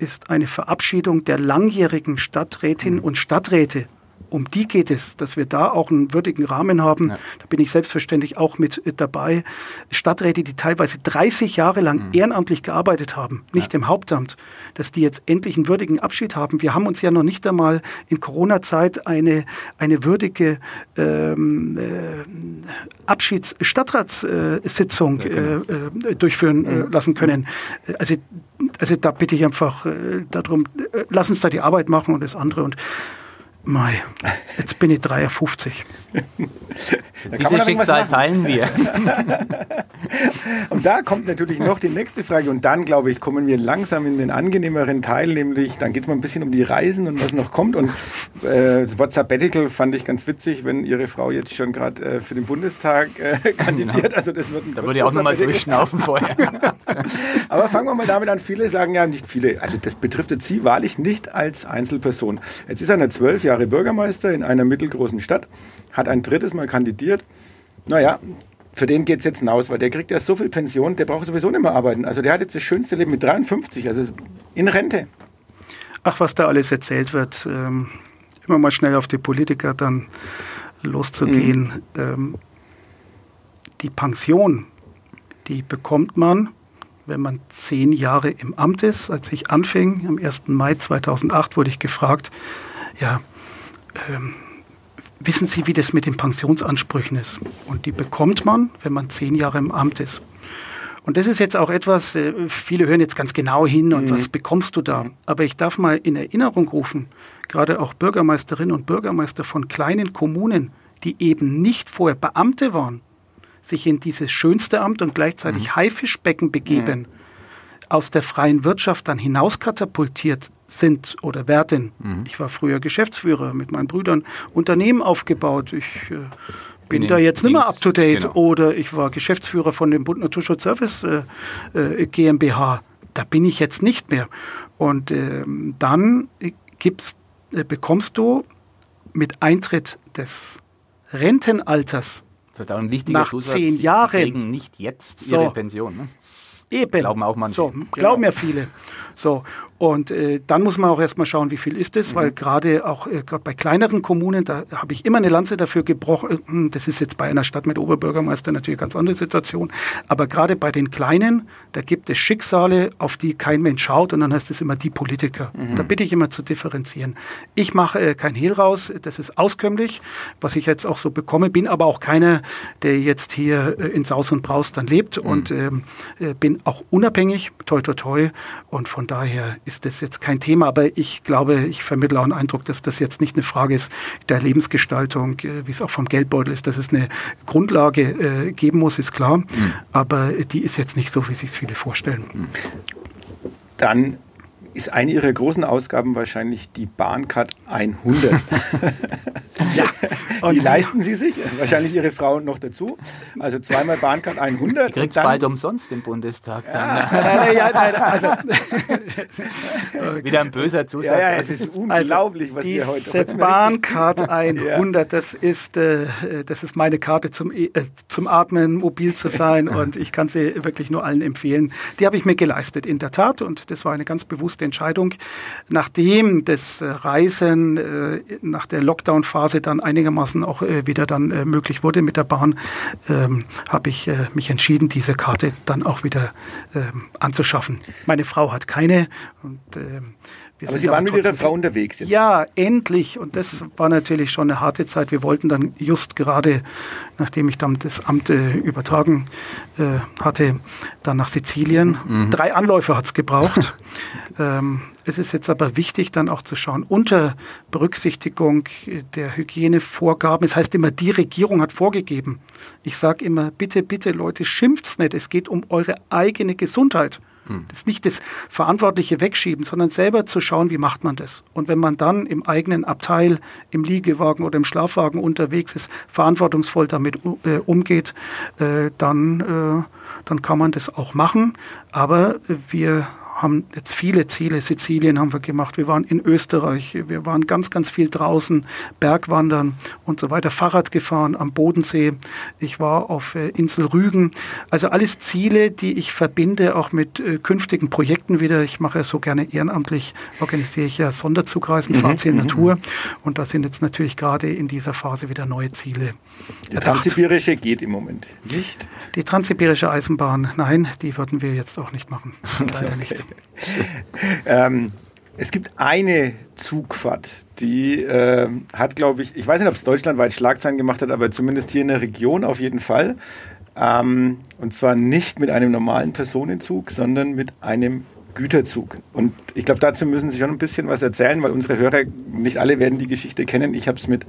ist eine Verabschiedung der langjährigen Stadträtinnen mhm. und Stadträte um die geht es, dass wir da auch einen würdigen Rahmen haben. Ja. Da bin ich selbstverständlich auch mit äh, dabei. Stadträte, die teilweise 30 Jahre lang mhm. ehrenamtlich gearbeitet haben, nicht ja. im Hauptamt, dass die jetzt endlich einen würdigen Abschied haben. Wir haben uns ja noch nicht einmal in Corona-Zeit eine, eine würdige ähm, äh, Abschieds-Stadtratssitzung ja, genau. äh, durchführen mhm. lassen können. Also, also da bitte ich einfach äh, darum, äh, lass uns da die Arbeit machen und das andere. Und Mai, jetzt bin ich 53. Da Dieses Schicksal teilen wir. und da kommt natürlich noch die nächste Frage. Und dann, glaube ich, kommen wir langsam in den angenehmeren Teil, nämlich dann geht es mal ein bisschen um die Reisen und was noch kommt. Und äh, das Wort Sabbatical fand ich ganz witzig, wenn Ihre Frau jetzt schon gerade äh, für den Bundestag äh, kandidiert. Genau. Also das wird ein Da würde ich auch nochmal durchschnaufen vorher. Aber fangen wir mal damit an. Viele sagen ja nicht viele. Also das betrifft jetzt Sie wahrlich nicht als Einzelperson. Jetzt ist er eine zwölf Jahre Bürgermeister in einer mittelgroßen Stadt, hat ein drittes Mal kandidiert. Naja, für den geht es jetzt hinaus, weil der kriegt ja so viel Pension, der braucht sowieso nicht mehr arbeiten. Also der hat jetzt das schönste Leben mit 53, also in Rente. Ach, was da alles erzählt wird. Ähm, immer mal schnell auf die Politiker dann loszugehen. Mhm. Ähm, die Pension, die bekommt man, wenn man zehn Jahre im Amt ist. Als ich anfing, am 1. Mai 2008, wurde ich gefragt, ja, ähm, wissen Sie, wie das mit den Pensionsansprüchen ist? Und die bekommt man, wenn man zehn Jahre im Amt ist. Und das ist jetzt auch etwas, äh, viele hören jetzt ganz genau hin und mhm. was bekommst du da? Aber ich darf mal in Erinnerung rufen, gerade auch Bürgermeisterinnen und Bürgermeister von kleinen Kommunen, die eben nicht vorher Beamte waren, sich in dieses schönste Amt und gleichzeitig mhm. Haifischbecken begeben, mhm. aus der freien Wirtschaft dann hinauskatapultiert sind oder werden. Mhm. Ich war früher Geschäftsführer mit meinen Brüdern, Unternehmen aufgebaut. Ich äh, bin, da jetzt nicht mehr up to date. Genau. Oder ich war Geschäftsführer von dem Bund Naturschutz Service äh, äh, GmbH. Da bin ich jetzt nicht mehr. Und ähm, dann gibt's, äh, bekommst du mit Eintritt des Rentenalters nach Zusatz, zehn Jahren. Sie kriegen nicht jetzt Ihre so. Pension. Ne? Eben. Glauben auch manche. So, glauben ja viele. So, und äh, dann muss man auch erstmal schauen, wie viel ist es, mhm. weil gerade auch äh, gerade bei kleineren Kommunen, da habe ich immer eine Lanze dafür gebrochen. Hm, das ist jetzt bei einer Stadt mit Oberbürgermeister natürlich eine ganz andere Situation. Aber gerade bei den kleinen, da gibt es Schicksale, auf die kein Mensch schaut und dann heißt es immer die Politiker. Mhm. Da bitte ich immer zu differenzieren. Ich mache äh, kein Hehl raus, das ist auskömmlich, was ich jetzt auch so bekomme, bin aber auch keiner, der jetzt hier äh, in Saus und Braus dann lebt mhm. und ähm, äh, bin auch unabhängig, toi toi toi. Und von daher ist das jetzt kein Thema, aber ich glaube, ich vermittle auch einen Eindruck, dass das jetzt nicht eine Frage ist der Lebensgestaltung, äh, wie es auch vom Geldbeutel ist, dass es eine Grundlage äh, geben muss, ist klar, mhm. aber die ist jetzt nicht so, wie sich viele vorstellen. Dann ist eine Ihrer großen Ausgaben wahrscheinlich die Bahncard 100. ja, und die leisten Sie sich, wahrscheinlich Ihre Frau noch dazu. Also zweimal Bahncard 100. Die kriegt bald umsonst im Bundestag. Ja. Dann. Nein, ja, nein, also Wieder ein böser Zusatz. Ja, ja, es ist also unglaublich, was wir heute... Diese Bahncard 100, das, ist, äh, das ist meine Karte zum, äh, zum Atmen, mobil zu sein und ich kann sie wirklich nur allen empfehlen. Die habe ich mir geleistet, in der Tat und das war eine ganz bewusste Entscheidung. Nachdem das Reisen äh, nach der Lockdown-Phase dann einigermaßen auch äh, wieder dann äh, möglich wurde mit der Bahn, ähm, habe ich äh, mich entschieden, diese Karte dann auch wieder ähm, anzuschaffen. Meine Frau hat keine und ähm, aber Sie waren mit Ihrer Frau unterwegs jetzt. Ja, endlich. Und das war natürlich schon eine harte Zeit. Wir wollten dann just gerade, nachdem ich dann das Amt äh, übertragen äh, hatte, dann nach Sizilien. Mhm. Drei Anläufe hat es gebraucht. ähm, es ist jetzt aber wichtig, dann auch zu schauen, unter Berücksichtigung der Hygienevorgaben. Es das heißt immer, die Regierung hat vorgegeben. Ich sage immer, bitte, bitte, Leute, schimpft's nicht. Es geht um eure eigene Gesundheit. Hm. Das ist nicht das Verantwortliche wegschieben, sondern selber zu schauen, wie macht man das. Und wenn man dann im eigenen Abteil, im Liegewagen oder im Schlafwagen unterwegs ist, verantwortungsvoll damit äh, umgeht, äh, dann, äh, dann kann man das auch machen. Aber wir haben jetzt viele Ziele. Sizilien haben wir gemacht. Wir waren in Österreich. Wir waren ganz, ganz viel draußen, Bergwandern und so weiter. Fahrrad gefahren am Bodensee. Ich war auf äh, Insel Rügen. Also alles Ziele, die ich verbinde, auch mit äh, künftigen Projekten wieder. Ich mache ja so gerne ehrenamtlich, organisiere ich ja Sonderzugreisen, mhm. Fahrziel mhm. Natur. Und da sind jetzt natürlich gerade in dieser Phase wieder neue Ziele. Die Transsibirische geht im Moment nicht? Die Transsibirische Eisenbahn, nein, die würden wir jetzt auch nicht machen. Leider nicht. ähm, es gibt eine Zugfahrt, die äh, hat, glaube ich, ich weiß nicht, ob es deutschlandweit Schlagzeilen gemacht hat, aber zumindest hier in der Region auf jeden Fall. Ähm, und zwar nicht mit einem normalen Personenzug, sondern mit einem Güterzug. Und ich glaube, dazu müssen Sie schon ein bisschen was erzählen, weil unsere Hörer, nicht alle werden die Geschichte kennen. Ich habe es mit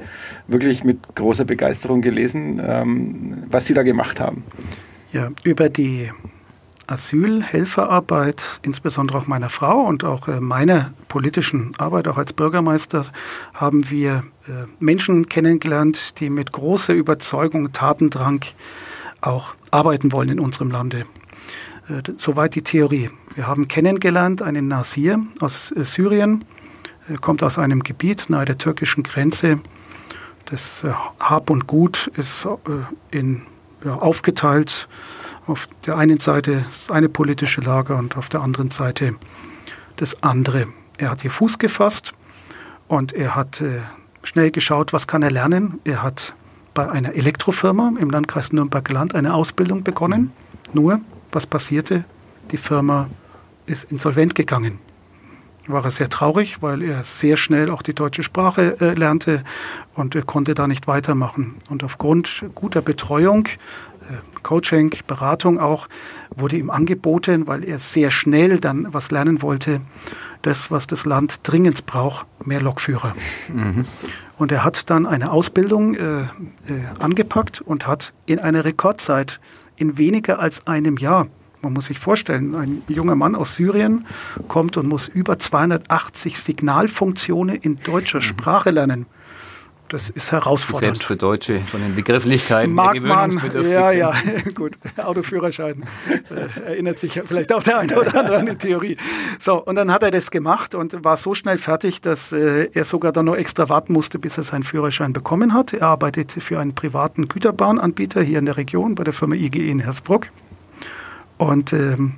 wirklich mit großer Begeisterung gelesen, ähm, was Sie da gemacht haben. Ja, über die Asylhelferarbeit, insbesondere auch meiner Frau und auch äh, meiner politischen Arbeit, auch als Bürgermeister, haben wir äh, Menschen kennengelernt, die mit großer Überzeugung, Tatendrang auch arbeiten wollen in unserem Lande. Äh, soweit die Theorie. Wir haben kennengelernt einen Nasir aus Syrien, er kommt aus einem Gebiet nahe der türkischen Grenze. Das Hab und Gut ist in, ja, aufgeteilt. Auf der einen Seite das eine politische Lager und auf der anderen Seite das andere. Er hat hier Fuß gefasst und er hat schnell geschaut, was kann er lernen. Er hat bei einer Elektrofirma im Landkreis Nürnberg-Land eine Ausbildung begonnen. Nur was passierte? Die Firma ist insolvent gegangen. War er sehr traurig, weil er sehr schnell auch die deutsche Sprache äh, lernte und er konnte da nicht weitermachen. Und aufgrund guter Betreuung, äh, Coaching, Beratung auch, wurde ihm angeboten, weil er sehr schnell dann was lernen wollte, das, was das Land dringend braucht, mehr Lokführer. Mhm. Und er hat dann eine Ausbildung äh, äh, angepackt und hat in einer Rekordzeit in weniger als einem Jahr. Man muss sich vorstellen, ein junger Mann aus Syrien kommt und muss über 280 Signalfunktionen in deutscher mhm. Sprache lernen. Das ist herausfordernd. Selbst für Deutsche von den Begrifflichkeiten Mag man, ja, ja, gut. Autoführerschein äh, erinnert sich vielleicht auch der eine oder andere an die Theorie. So, und dann hat er das gemacht und war so schnell fertig, dass äh, er sogar dann noch extra warten musste, bis er seinen Führerschein bekommen hat. Er arbeitet für einen privaten Güterbahnanbieter hier in der Region bei der Firma IGE in Hersbruck. Und ähm,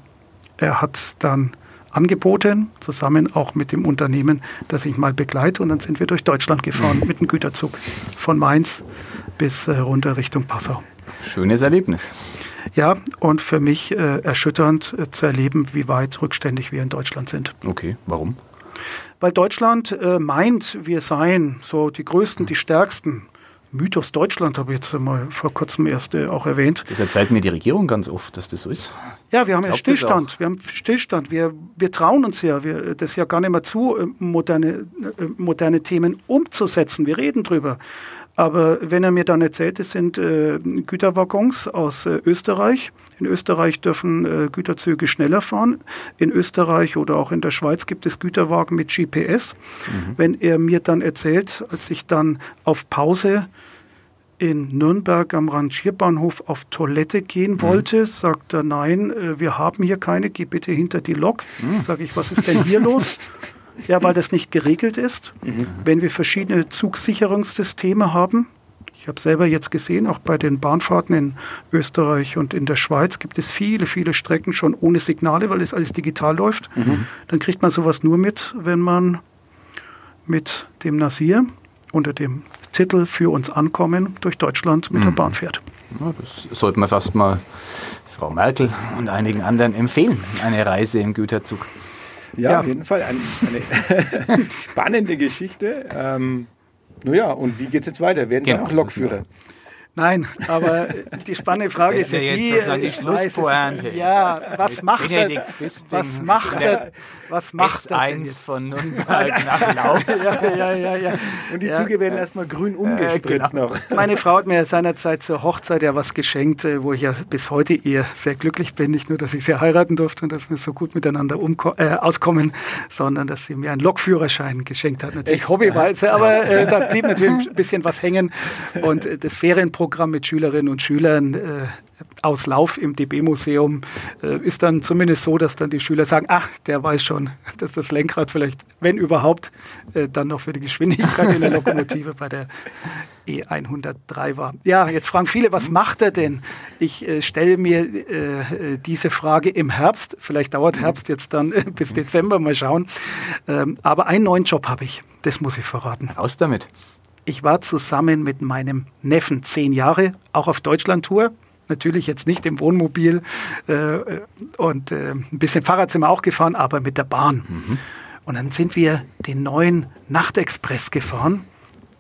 er hat dann angeboten, zusammen auch mit dem Unternehmen, das ich mal begleite. Und dann sind wir durch Deutschland gefahren mit dem Güterzug von Mainz bis äh, runter Richtung Passau. Schönes Erlebnis. Ja, und für mich äh, erschütternd äh, zu erleben, wie weit rückständig wir in Deutschland sind. Okay, warum? Weil Deutschland äh, meint, wir seien so die Größten, die Stärksten. Mythos Deutschland habe ich jetzt mal vor kurzem erst äh, auch erwähnt. Das erzählt mir die Regierung ganz oft, dass das so ist. Ja, wir haben ja Stillstand. Wir haben Stillstand. Wir, wir trauen uns ja, wir, das ja gar nicht mehr zu, äh, moderne, äh, moderne Themen umzusetzen. Wir reden drüber. Aber wenn er mir dann erzählt, es sind äh, Güterwaggons aus äh, Österreich. In Österreich dürfen äh, Güterzüge schneller fahren. In Österreich oder auch in der Schweiz gibt es Güterwagen mit GPS. Mhm. Wenn er mir dann erzählt, als ich dann auf Pause in Nürnberg am Rangierbahnhof auf Toilette gehen mhm. wollte, mhm. sagt er, nein, äh, wir haben hier keine, geh bitte hinter die Lok. Mhm. Sag ich, was ist denn hier los? Ja, weil das nicht geregelt ist. Mhm. Wenn wir verschiedene Zugsicherungssysteme haben, ich habe selber jetzt gesehen, auch bei den Bahnfahrten in Österreich und in der Schweiz gibt es viele, viele Strecken schon ohne Signale, weil es alles digital läuft. Mhm. Dann kriegt man sowas nur mit, wenn man mit dem Nasir unter dem Titel für uns ankommen durch Deutschland mit mhm. der Bahn fährt. Ja, das sollte man fast mal Frau Merkel und einigen anderen empfehlen, eine Reise im Güterzug. Ja, ja. auf jeden Fall eine, eine spannende Geschichte. Ähm, naja, und wie geht es jetzt weiter? Werden Sie genau. auch Lokführer? Nein, aber die spannende Frage ist ja die, die Schlusspointe. Ja, was macht er, was macht er, was macht er denn jetzt? von Nürnberg nach Lau. ja, ja, ja, ja. Und die ja. Züge werden erstmal grün umgespritzt genau. noch. Meine Frau hat mir seinerzeit zur Hochzeit ja was geschenkt, äh, wo ich ja bis heute eher sehr glücklich bin. Nicht nur, dass ich sie heiraten durfte und dass wir so gut miteinander äh, auskommen, sondern dass sie mir einen Lokführerschein geschenkt hat. Natürlich hobbyweise, aber äh, da blieb natürlich ein bisschen was hängen. Und äh, das Ferienprogramm Programm mit Schülerinnen und Schülern äh, aus Lauf im DB-Museum äh, ist dann zumindest so, dass dann die Schüler sagen, ach, der weiß schon, dass das Lenkrad vielleicht, wenn überhaupt, äh, dann noch für die Geschwindigkeit in der Lokomotive bei der E103 war. Ja, jetzt fragen viele, was macht er denn? Ich äh, stelle mir äh, diese Frage im Herbst, vielleicht dauert Herbst jetzt dann bis Dezember, mal schauen. Ähm, aber einen neuen Job habe ich, das muss ich verraten. Aus damit. Ich war zusammen mit meinem Neffen zehn Jahre, auch auf Deutschlandtour. Natürlich jetzt nicht im Wohnmobil äh, und äh, ein bisschen Fahrrad sind wir auch gefahren, aber mit der Bahn. Mhm. Und dann sind wir den neuen Nachtexpress gefahren,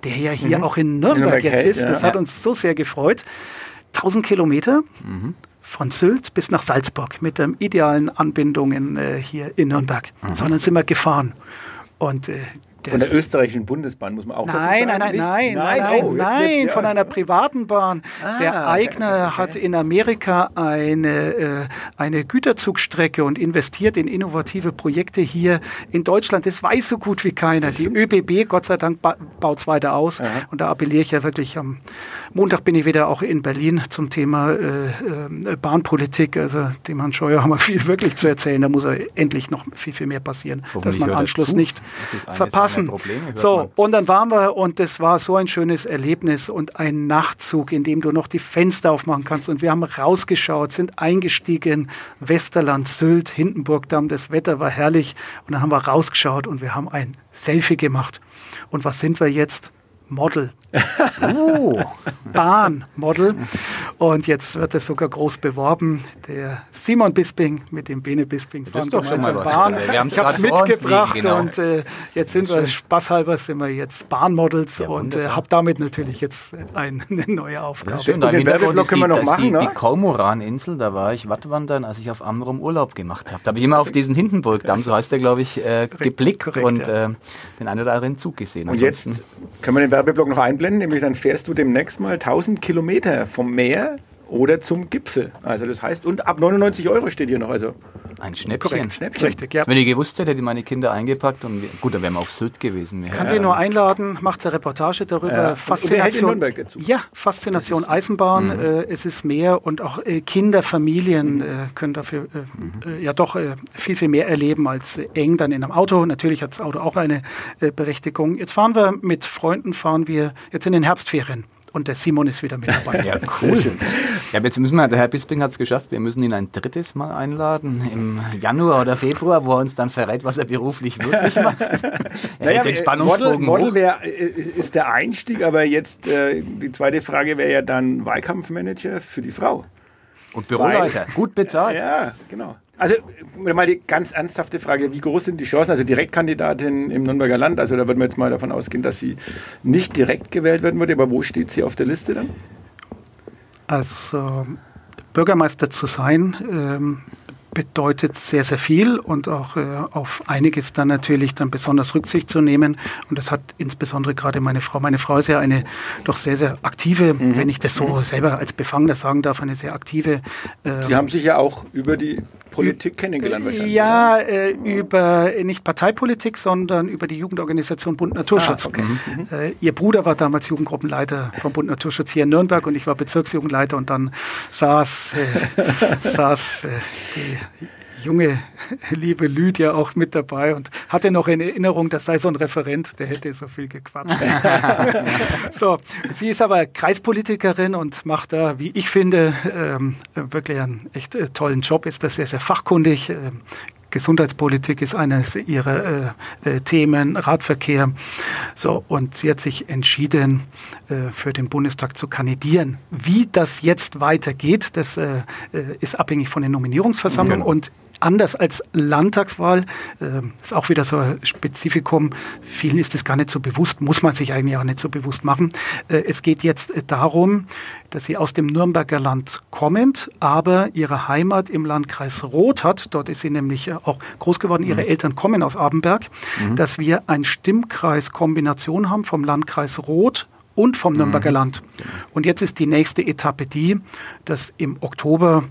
der ja hier mhm. auch in Nürnberg, Nürnberg jetzt ist. Das ja. hat uns so sehr gefreut. 1000 Kilometer, mhm. von Sylt bis nach Salzburg mit der idealen Anbindung in, äh, hier in Nürnberg, mhm. sondern sind wir gefahren. Und äh, von der österreichischen Bundesbahn muss man auch nein, dazu sagen. Nein, nein, nein, nein, nein, oh, nein, jetzt, jetzt, von einer privaten Bahn. Ah, der Eigner okay. hat in Amerika eine, äh, eine Güterzugstrecke und investiert in innovative Projekte hier in Deutschland. Das weiß so gut wie keiner. Die ÖBB, Gott sei Dank, ba baut es weiter aus. Aha. Und da appelliere ich ja wirklich am Montag bin ich wieder auch in Berlin zum Thema äh, äh, Bahnpolitik. Also dem Herrn Scheuer haben wir viel wirklich zu erzählen. Da muss er endlich noch viel, viel mehr passieren, dass man Anschluss nicht verpasst lassen. Probleme, so, und dann waren wir und das war so ein schönes Erlebnis und ein Nachtzug, in dem du noch die Fenster aufmachen kannst. Und wir haben rausgeschaut, sind eingestiegen, Westerland, Sylt, Hindenburgdamm, das Wetter war herrlich. Und dann haben wir rausgeschaut und wir haben ein Selfie gemacht. Und was sind wir jetzt? Model. Oh, Bahnmodel. Und jetzt wird es sogar groß beworben. Der Simon Bisping mit dem Bene Bisping fahren gemeinsam Bahn. ich habe es mitgebracht liegen, genau. und äh, jetzt sind wir, spaßhalber sind wir jetzt Bahnmodels ja, und äh, habe damit natürlich jetzt ein, eine neue Aufgabe. schön, da den Werbeblock können wir noch machen. Die, ne? die Kaumoran-Insel, da war ich Wattwandern, als ich auf Amrum Urlaub gemacht habe. Da habe ich immer auf diesen Hindenburgdamm, so heißt der, glaube ich, äh, geblickt Korrekt, und ja. äh, den einen oder anderen Zug gesehen. Und Ansonsten jetzt können wir den Werbeblock noch einblenden, nämlich dann fährst du demnächst mal 1000 Kilometer vom Meer oder zum Gipfel. Also das heißt, und ab 99 Euro steht hier noch. Also ein Schnäppchen. Korrekt, Schnäppchen. Richtig, ja. Wenn ich gewusst hätte, hätte ich meine Kinder eingepackt und gut, dann wären wir auf Sylt gewesen. Kann ja. Sie nur einladen, macht eine Reportage darüber. Ja. Faszination, dazu. Ja, Faszination Eisenbahn. Mhm. Äh, es ist mehr und auch äh, Kinder, Familien mhm. äh, können dafür äh, mhm. Äh, ja doch äh, viel, viel mehr erleben als eng dann in einem Auto. Natürlich hat das Auto auch eine Berechtigung. Jetzt fahren wir mit Freunden, fahren wir jetzt in den Herbstferien. Und der Simon ist wieder mit dabei. ja, cool. Ja, jetzt müssen wir, der Herr Bisping hat es geschafft, wir müssen ihn ein drittes Mal einladen im Januar oder Februar, wo er uns dann verrät, was er beruflich wirklich macht. naja, den äh, Model, Model wär, äh, ist der Einstieg, aber jetzt äh, die zweite Frage wäre ja dann Wahlkampfmanager für die Frau. Und Büroleiter, Weil, gut bezahlt. Ja, genau. Also mal die ganz ernsthafte Frage, wie groß sind die Chancen? Also Direktkandidatin im Nürnberger Land, also da würden wir jetzt mal davon ausgehen, dass sie nicht direkt gewählt werden würde, aber wo steht sie auf der Liste dann? Also Bürgermeister zu sein, ähm, bedeutet sehr, sehr viel und auch äh, auf einiges dann natürlich dann besonders Rücksicht zu nehmen. Und das hat insbesondere gerade meine Frau. Meine Frau ist ja eine doch sehr, sehr aktive, mhm. wenn ich das so mhm. selber als Befangener sagen darf, eine sehr aktive. Äh, die haben sich ja auch über die Politik kennengelernt wahrscheinlich. Ja, äh, über nicht Parteipolitik, sondern über die Jugendorganisation Bund Naturschutz. Ah, okay. mhm. äh, ihr Bruder war damals Jugendgruppenleiter vom Bund Naturschutz hier in Nürnberg und ich war Bezirksjugendleiter und dann saß, äh, saß äh, die junge, liebe Lydia auch mit dabei und hatte noch in Erinnerung, das sei so ein Referent, der hätte so viel gequatscht. so, sie ist aber Kreispolitikerin und macht da, wie ich finde, ähm, wirklich einen echt äh, tollen Job, ist das sehr, sehr fachkundig. Ähm, Gesundheitspolitik ist eines ihrer äh, äh, Themen, Radverkehr. So, und sie hat sich entschieden, äh, für den Bundestag zu kandidieren. Wie das jetzt weitergeht, das äh, äh ist abhängig von den Nominierungsversammlungen genau. und anders als Landtagswahl, äh, ist auch wieder so ein Spezifikum, vielen ist es gar nicht so bewusst, muss man sich eigentlich auch nicht so bewusst machen. Äh, es geht jetzt äh, darum, dass sie aus dem Nürnberger Land kommend, aber ihre Heimat im Landkreis Roth hat, dort ist sie nämlich äh, auch groß geworden, ihre mhm. Eltern kommen aus Abenberg, mhm. dass wir ein Stimmkreiskombination haben vom Landkreis Roth und vom Nürnberger mhm. Land. Und jetzt ist die nächste Etappe die, dass im Oktober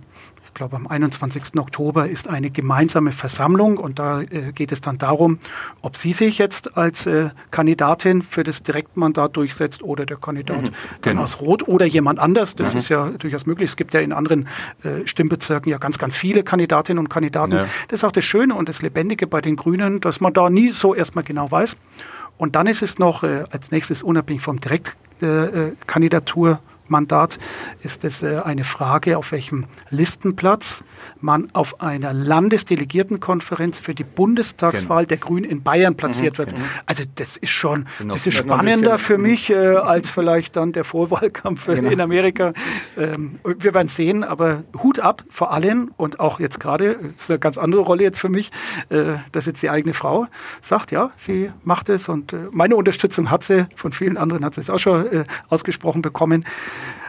ich glaube am 21. Oktober ist eine gemeinsame Versammlung und da äh, geht es dann darum, ob sie sich jetzt als äh, Kandidatin für das Direktmandat durchsetzt oder der Kandidat mhm, dann genau. aus Rot oder jemand anders. Das mhm. ist ja durchaus möglich. Es gibt ja in anderen äh, Stimmbezirken ja ganz, ganz viele Kandidatinnen und Kandidaten. Ja. Das ist auch das Schöne und das Lebendige bei den Grünen, dass man da nie so erstmal genau weiß. Und dann ist es noch äh, als nächstes unabhängig vom Direktkandidatur äh, Mandat ist es äh, eine Frage, auf welchem Listenplatz man auf einer Landesdelegiertenkonferenz für die Bundestagswahl genau. der Grünen in Bayern platziert mhm, wird. Genau. Also das ist schon, genau. das ist spannender für mich äh, als vielleicht dann der Vorwahlkampf genau. in Amerika. Ähm, wir werden sehen, aber Hut ab vor allen und auch jetzt gerade, ist eine ganz andere Rolle jetzt für mich, äh, dass jetzt die eigene Frau sagt, ja, sie macht es und äh, meine Unterstützung hat sie, von vielen anderen hat sie es auch schon äh, ausgesprochen bekommen.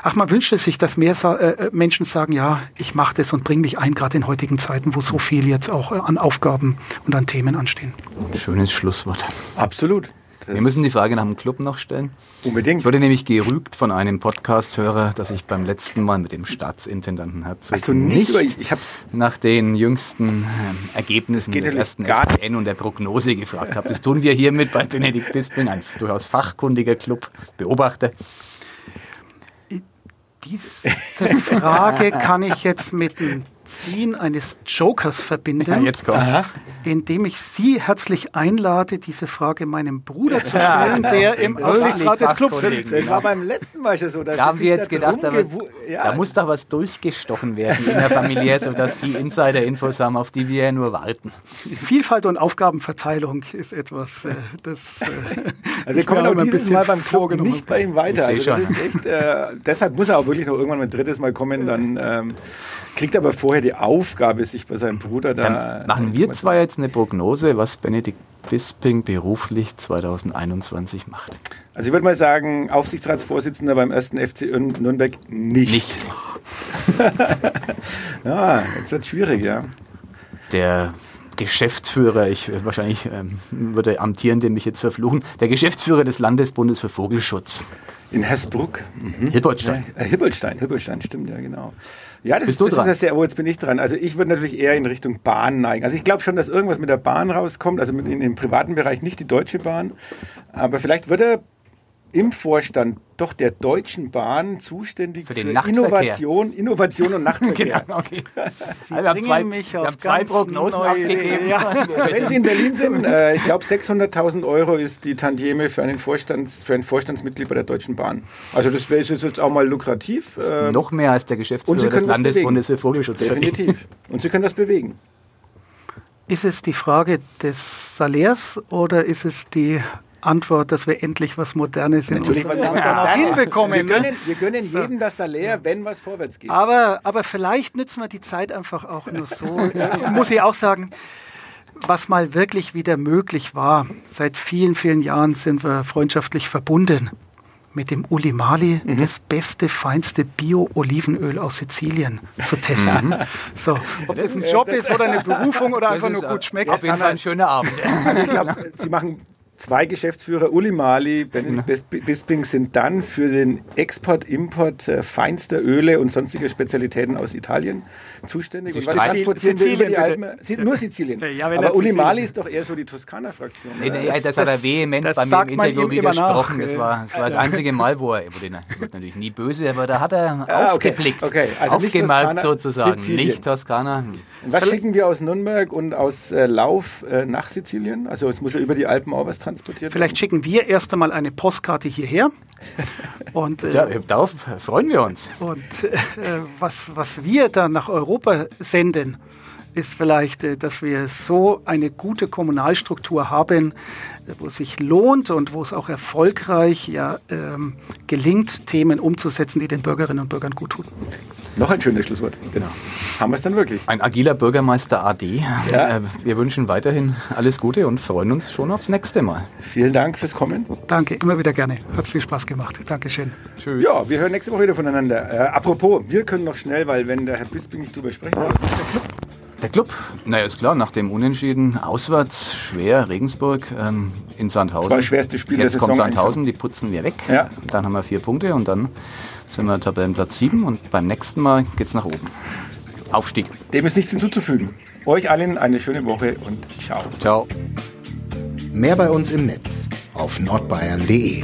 Ach, man wünschte sich, dass mehr sa äh, Menschen sagen, ja, ich mache das und bringe mich ein, gerade in heutigen Zeiten, wo so viel jetzt auch äh, an Aufgaben und an Themen anstehen. Schönes Schlusswort. Absolut. Wir müssen die Frage nach dem Club noch stellen. Unbedingt. Ich wurde nämlich gerügt von einem Podcast-Hörer, dass ich beim letzten Mal mit dem Staatsintendanten Herzog Hast du nicht, über, ich hab's nach den jüngsten ähm, Ergebnissen des ersten FCN und der Prognose gefragt habe. Das tun wir hiermit bei Benedikt Bisping, ein durchaus fachkundiger Club, Beobachter. Diese Frage kann ich jetzt mit dem Ziehen eines Jokers verbinden, Ja, jetzt kommt's. indem ich Sie herzlich einlade, diese Frage meinem Bruder zu stellen, der im Aufsichtsrat des Clubs sitzt. Das war beim letzten Mal schon so. Dass Da haben sie wir jetzt da gedacht, aber gewu- ja, da muss doch was durchgestochen werden in der Familie, sodass Sie Insider-Infos haben, auf die wir ja nur warten. Vielfalt und Aufgabenverteilung ist etwas, äh, das. Äh, Also wir kommen auch dieses bisschen Mal beim Club nicht bei ihm weiter. Also das ist echt, äh, deshalb muss er auch wirklich noch irgendwann ein drittes Mal kommen. Dann ähm, kriegt er aber vorher die Aufgabe, sich bei seinem Bruder da. Dann machen wir zwar jetzt eine Prognose, was Benedikt Bisping beruflich 2021 macht. Also ich würde mal sagen, Aufsichtsratsvorsitzender beim ersten FC Nürnberg nicht. Nicht. Ja, jetzt wird es schwierig, ja. Der Geschäftsführer, ich äh, wahrscheinlich ähm, würde Amtierende mich jetzt verfluchen, der Geschäftsführer des Landesbundes für Vogelschutz, In Hersbruck. Mhm. Hilbertstein. Äh, Hippelstein, Hippelstein, stimmt ja, genau. Ja, das, Bist du das ist ja sehr, oh, jetzt bin ich dran. Also ich würde natürlich eher in Richtung Bahn neigen. Also ich glaube schon, dass irgendwas mit der Bahn rauskommt, also mit in, im privaten Bereich nicht die Deutsche Bahn, aber vielleicht wird er im Vorstand doch der Deutschen Bahn zuständig Für den Nachtverkehr. Innovation, Innovation und Nachtverkehr. okay. Sie bringen zwei, mich auf zwei Prognosen neue abgegeben. Ja. Wenn Sie in Berlin sind, äh, ich glaube 600.000 Euro ist die Tantieme für, einen Vorstands, für ein Vorstandsmitglied bei der Deutschen Bahn. Also das wäre jetzt auch mal lukrativ. Äh, Noch mehr als der Geschäftsführer des Landesbundes für Vogelschutz definitiv. Und Sie können das bewegen. Ist es die Frage des Salärs oder ist es die Antwort, dass wir endlich was Modernes in Natürlich, unserem Land hinbekommen? Wir ne? gönnen, wir gönnen jedem das Salär, wenn was vorwärts geht. Aber, aber vielleicht nützen wir die Zeit einfach auch nur so. Muss ich auch sagen, was mal wirklich wieder möglich war. Seit vielen, vielen Jahren sind wir freundschaftlich verbunden mit dem Uli Mali, das beste, feinste Bio-Olivenöl aus Sizilien zu testen. So, ob das ein Job ist oder eine Berufung oder einfach Das nur gut schmeckt. Auf jeden Fall ein schöner Abend. Also ich glaube, Sie machen zwei Geschäftsführer, Uli Mali, Benedikt Bis- Bisping, sind dann für den Export, Import äh, feinster Öle und sonstiger Spezialitäten aus Italien zuständig. Sie Und was transportieren wir über die Sizilien, Alpen? Nur Sizilien. Ja, Aber er Uli Sizilien- Mali ist doch eher so die Toskana-Fraktion. Nee, nee, das, das hat er vehement bei mir im Interview widersprochen. Das war, das war das einzige Mal, wo er, er wird natürlich nie böse, aber da hat er Ah, okay, aufgeblickt, okay. Also nicht aufgemerkt Toskana, sozusagen. Sizilien. Nicht Toskana. Und was schicken wir aus Nürnberg und aus äh, Lauf äh, nach Sizilien? Also es muss ja über die Alpen auch was transportiert Vielleicht schicken wir erst einmal eine Postkarte hierher. Und, äh, Ja, darauf freuen wir uns. Und äh, was, was wir dann nach Europa senden, ist vielleicht, äh, dass wir so eine gute Kommunalstruktur haben, äh, wo es sich lohnt und wo es auch erfolgreich ja, ähm, gelingt, Themen umzusetzen, die den Bürgerinnen und Bürgern gut tun. Noch ein schönes Schlusswort. Jetzt haben wir es dann wirklich. Ein agiler Bürgermeister AD. Ja. Äh, Wir wünschen weiterhin alles Gute und freuen uns schon aufs nächste Mal. Vielen Dank fürs Kommen. Danke, immer wieder gerne. Hat viel Spaß gemacht. Dankeschön. Tschüss. Ja, wir hören nächste Woche wieder voneinander. Äh, apropos, wir können noch schnell, weil wenn der Herr Bisping nicht drüber sprechen will, Der Club, naja, ist klar, nach dem Unentschieden auswärts schwer, Regensburg ähm, in Sandhausen. Das war das schwerste Spiel der Jetzt kommt Sandhausen, die putzen wir weg. Ja. Dann haben wir vier Punkte und dann sind wir Tabellenplatz 7 und beim nächsten Mal geht's nach oben. Aufstieg. dem ist nichts hinzuzufügen. Euch allen eine schöne Woche und ciao. Ciao. Mehr bei uns im Netz auf nordbayern.de.